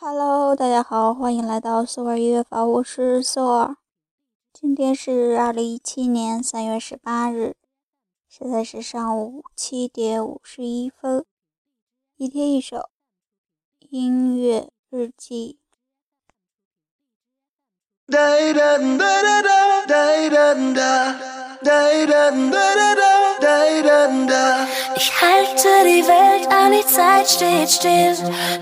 Hello，大家好，欢迎来到索尔音乐坊，我是索尔。今天是二零一七年三月十八日，现在是上午七点五十一分。一天一首音乐日记。Ich halte die Welt an, die Zeit steht still.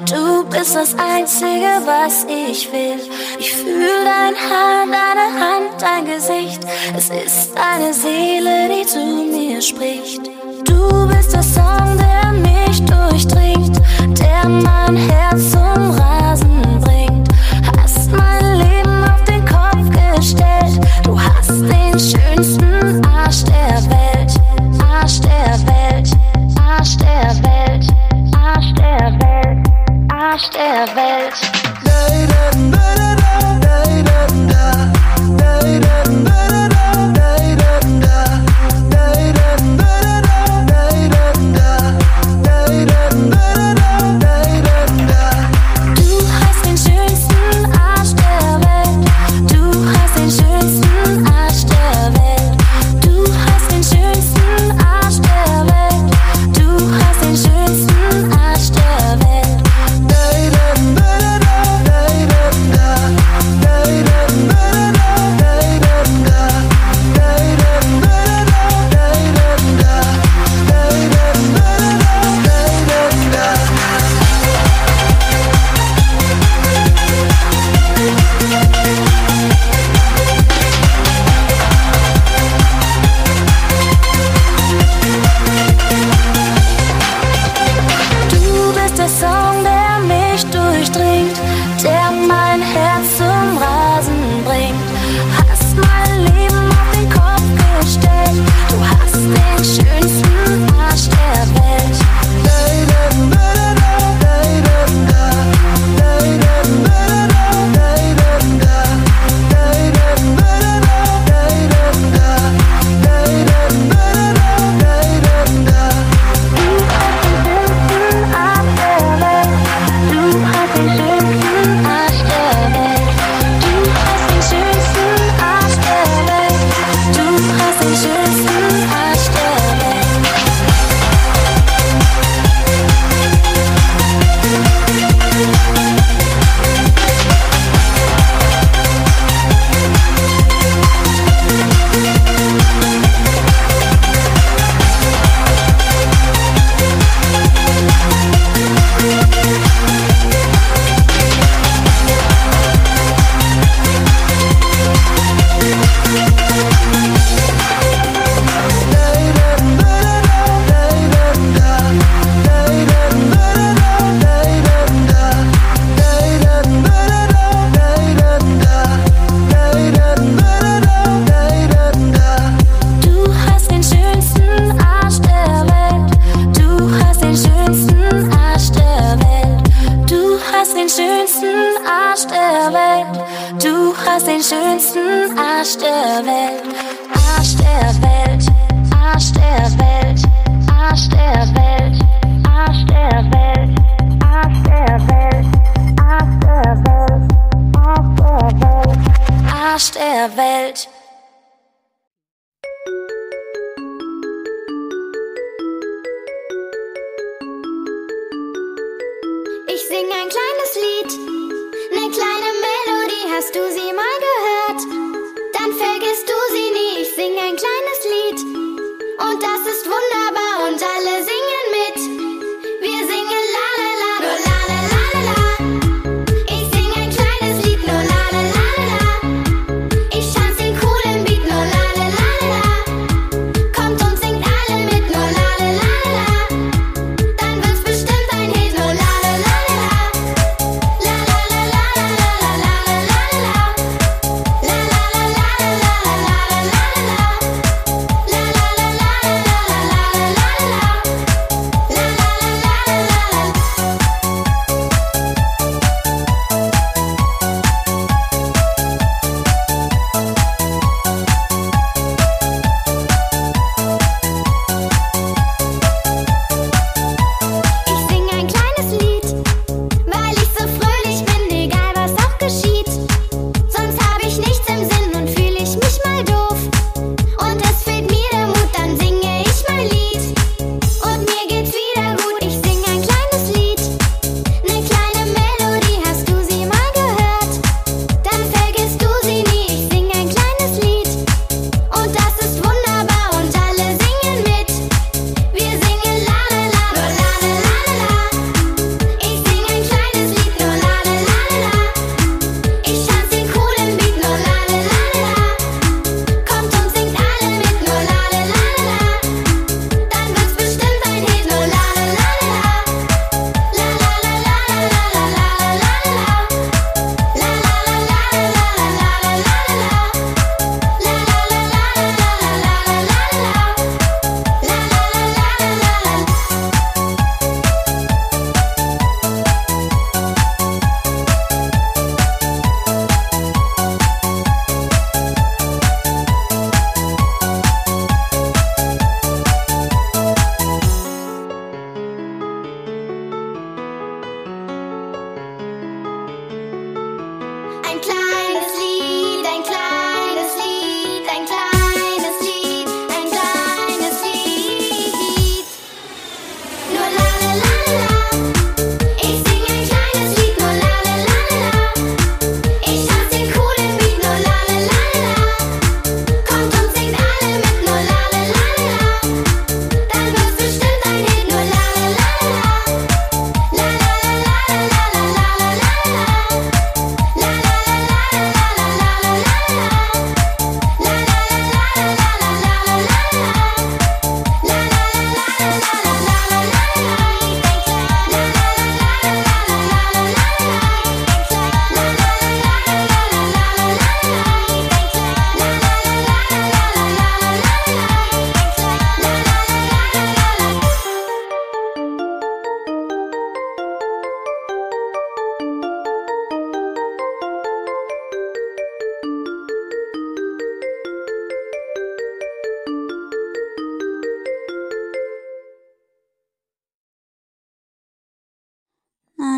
Du bist das Einzige, was ich will. Ich fühle dein Haar, deine Hand, dein Gesicht. Es ist deine Seele, die zu mir spricht. Du bist der den schönsten Arsch der Welt. Du hast den schönsten Arsch der Welt. Arsch der Welt. Arsch der Welt. Arsch der Welt. Arsch der Welt. Arsch der Welt. Arsch der Welt. Arsch der Welt. Arsch der Welt. Und das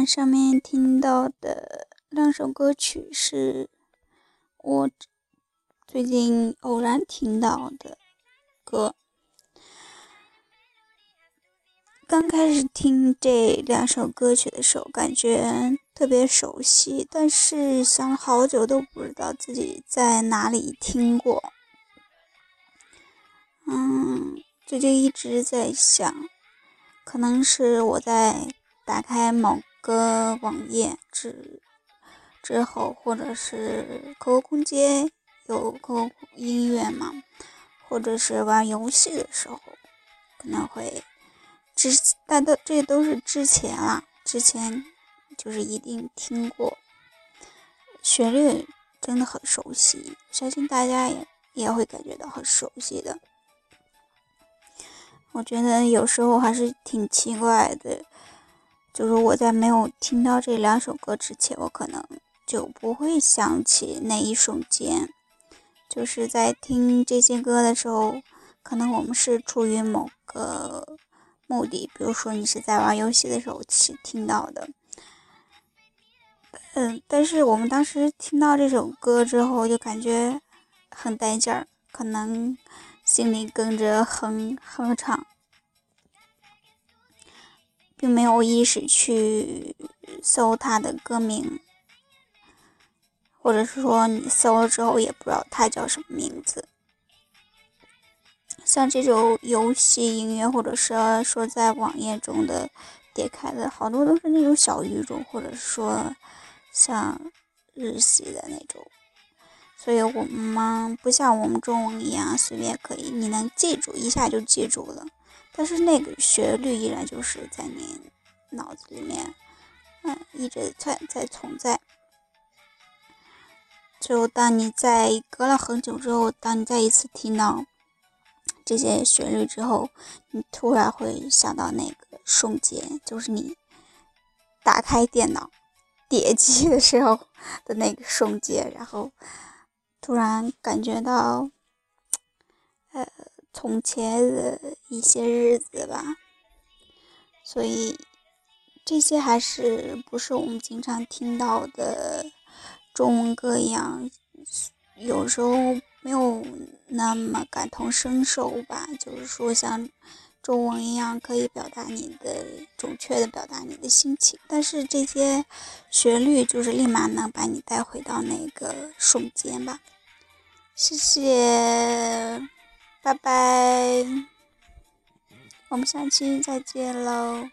上面听到的两首歌曲是我最近偶然听到的歌。刚开始听这两首歌曲的时候，感觉特别熟悉，但是想了好久都不知道自己在哪里听过。嗯，最近一直在想，可能是我在打开某个网页之之后，或者是 QQ 空间有 QQ 音乐嘛，或者是玩游戏的时候，可能会。之，但都这都是之前啦，之前就是一定听过，旋律真的很熟悉，相信大家也也会感觉到很熟悉的。我觉得有时候还是挺奇怪的，就是我在没有听到这两首歌之前，我可能就不会想起那一瞬间，就是在听这些歌的时候，可能我们是出于某个。目的，比如说你是在玩游戏的时候去听到的，嗯，但是我们当时听到这首歌之后，就感觉很带劲儿，可能心里跟着哼哼唱，并没有意识去搜他的歌名，或者是说你搜了之后也不知道他叫什么名字。像这种游戏音乐，或者是说在网页中的点开的好多都是那种小语种，或者说像日系的那种，所以我们不像我们中文一样随便可以，你能记住一下就记住了。但是那个旋律依然就是在你脑子里面，嗯，一直在在存在。就当你在隔了很久之后，当你再一次听到。这些旋律之后，你突然会想到那个瞬间，就是你打开电脑点击的时候的那个瞬间，然后突然感觉到，呃，从前的一些日子吧。所以这些还是不是我们经常听到的中文歌一样，有时候。没有那么感同身受吧，就是说像中文一样可以表达你的准确的表达你的心情，但是这些旋律就是立马能把你带回到那个瞬间吧。谢谢，拜拜，我们下期再见喽。